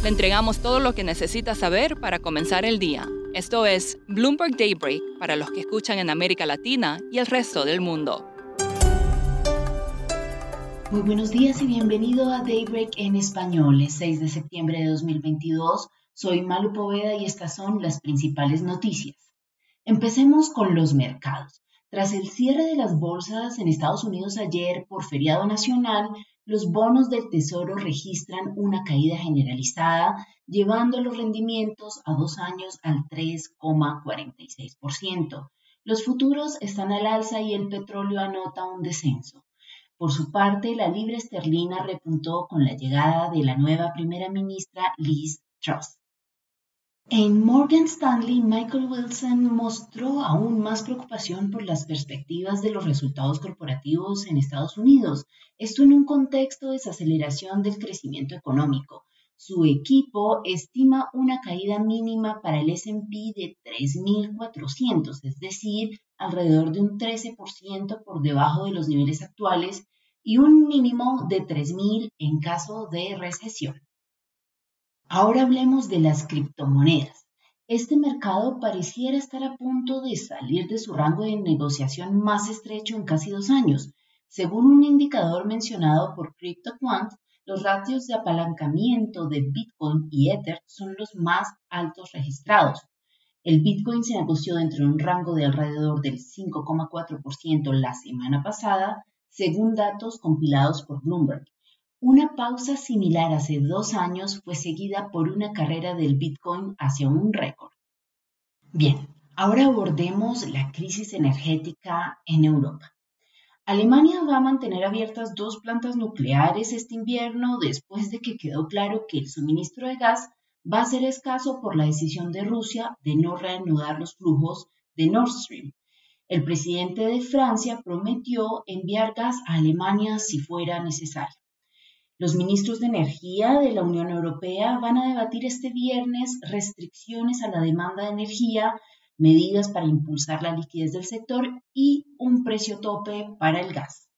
Le entregamos todo lo que necesita saber para comenzar el día. Esto es Bloomberg Daybreak para los que escuchan en América Latina y el resto del mundo. Muy buenos días y bienvenido a Daybreak en español. Es 6 de septiembre de 2022. Soy Malu Poveda y estas son las principales noticias. Empecemos con los mercados. Tras el cierre de las bolsas en Estados Unidos ayer por feriado nacional, los bonos del Tesoro registran una caída generalizada, llevando los rendimientos a dos años al 3,46%. Los futuros están al alza y el petróleo anota un descenso. Por su parte, la libra esterlina repuntó con la llegada de la nueva primera ministra Liz Truss. En Morgan Stanley, Michael Wilson mostró aún más preocupación por las perspectivas de los resultados corporativos en Estados Unidos, esto en un contexto de desaceleración del crecimiento económico. Su equipo estima una caída mínima para el SP de 3.400, es decir, alrededor de un 13% por debajo de los niveles actuales y un mínimo de 3.000 en caso de recesión. Ahora hablemos de las criptomonedas. Este mercado pareciera estar a punto de salir de su rango de negociación más estrecho en casi dos años. Según un indicador mencionado por CryptoQuant, los ratios de apalancamiento de Bitcoin y Ether son los más altos registrados. El Bitcoin se negoció dentro de un rango de alrededor del 5,4% la semana pasada, según datos compilados por Bloomberg. Una pausa similar hace dos años fue seguida por una carrera del Bitcoin hacia un récord. Bien, ahora abordemos la crisis energética en Europa. Alemania va a mantener abiertas dos plantas nucleares este invierno después de que quedó claro que el suministro de gas va a ser escaso por la decisión de Rusia de no reanudar los flujos de Nord Stream. El presidente de Francia prometió enviar gas a Alemania si fuera necesario. Los ministros de Energía de la Unión Europea van a debatir este viernes restricciones a la demanda de energía, medidas para impulsar la liquidez del sector y un precio tope para el gas.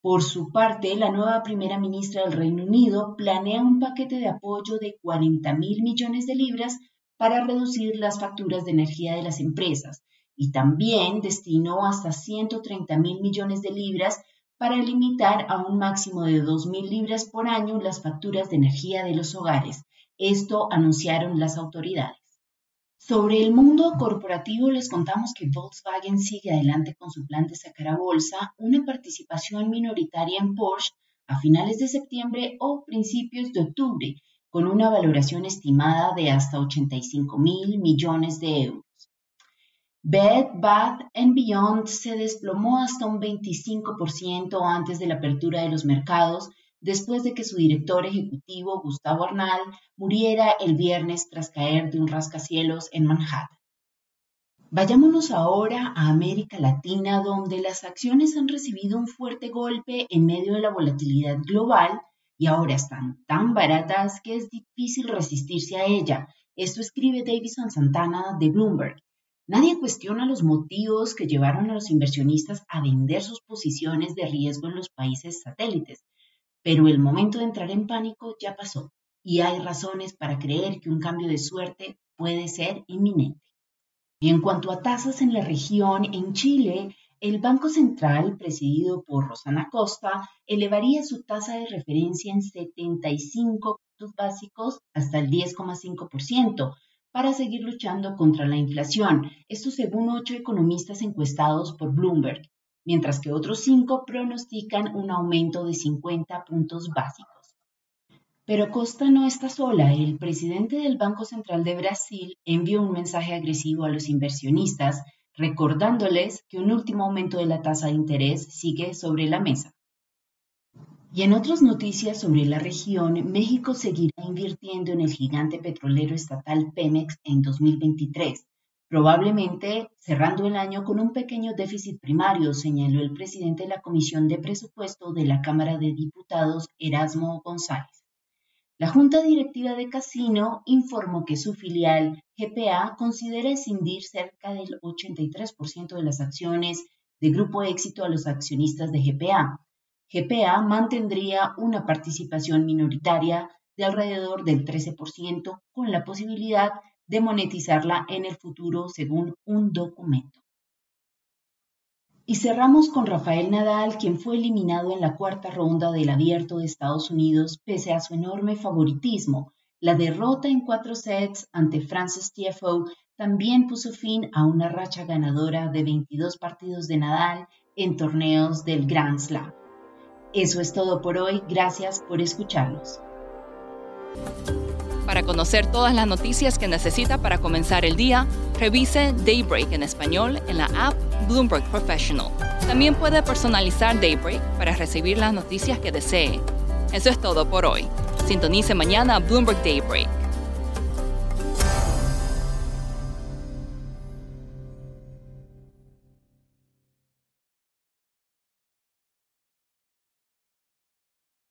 Por su parte, la nueva primera ministra del Reino Unido planea un paquete de apoyo de 40 mil millones de libras para reducir las facturas de energía de las empresas y también destinó hasta 130 mil millones de libras para limitar a un máximo de 2.000 libras por año las facturas de energía de los hogares. Esto anunciaron las autoridades. Sobre el mundo corporativo les contamos que Volkswagen sigue adelante con su plan de sacar a bolsa una participación minoritaria en Porsche a finales de septiembre o principios de octubre, con una valoración estimada de hasta 85 mil millones de euros. Bed Bath Beyond se desplomó hasta un 25% antes de la apertura de los mercados, después de que su director ejecutivo, Gustavo Arnal, muriera el viernes tras caer de un rascacielos en Manhattan. Vayámonos ahora a América Latina, donde las acciones han recibido un fuerte golpe en medio de la volatilidad global y ahora están tan baratas que es difícil resistirse a ella. Esto escribe Davison Santana de Bloomberg. Nadie cuestiona los motivos que llevaron a los inversionistas a vender sus posiciones de riesgo en los países satélites, pero el momento de entrar en pánico ya pasó y hay razones para creer que un cambio de suerte puede ser inminente. Y en cuanto a tasas en la región, en Chile, el Banco Central, presidido por Rosana Costa, elevaría su tasa de referencia en 75 puntos básicos hasta el 10,5%, para seguir luchando contra la inflación, esto según ocho economistas encuestados por Bloomberg, mientras que otros cinco pronostican un aumento de 50 puntos básicos. Pero Costa no está sola. El presidente del Banco Central de Brasil envió un mensaje agresivo a los inversionistas, recordándoles que un último aumento de la tasa de interés sigue sobre la mesa. Y en otras noticias sobre la región, México seguirá invirtiendo en el gigante petrolero estatal Pemex en 2023, probablemente cerrando el año con un pequeño déficit primario, señaló el presidente de la Comisión de Presupuesto de la Cámara de Diputados, Erasmo González. La Junta Directiva de Casino informó que su filial GPA considera escindir cerca del 83% de las acciones de Grupo Éxito a los accionistas de GPA GPA mantendría una participación minoritaria de alrededor del 13% con la posibilidad de monetizarla en el futuro según un documento. Y cerramos con Rafael Nadal, quien fue eliminado en la cuarta ronda del abierto de Estados Unidos pese a su enorme favoritismo. La derrota en cuatro sets ante Francis Tiafoe también puso fin a una racha ganadora de 22 partidos de Nadal en torneos del Grand Slam. Eso es todo por hoy. Gracias por escucharnos. Para conocer todas las noticias que necesita para comenzar el día, revise Daybreak en español en la app Bloomberg Professional. También puede personalizar Daybreak para recibir las noticias que desee. Eso es todo por hoy. Sintonice mañana Bloomberg Daybreak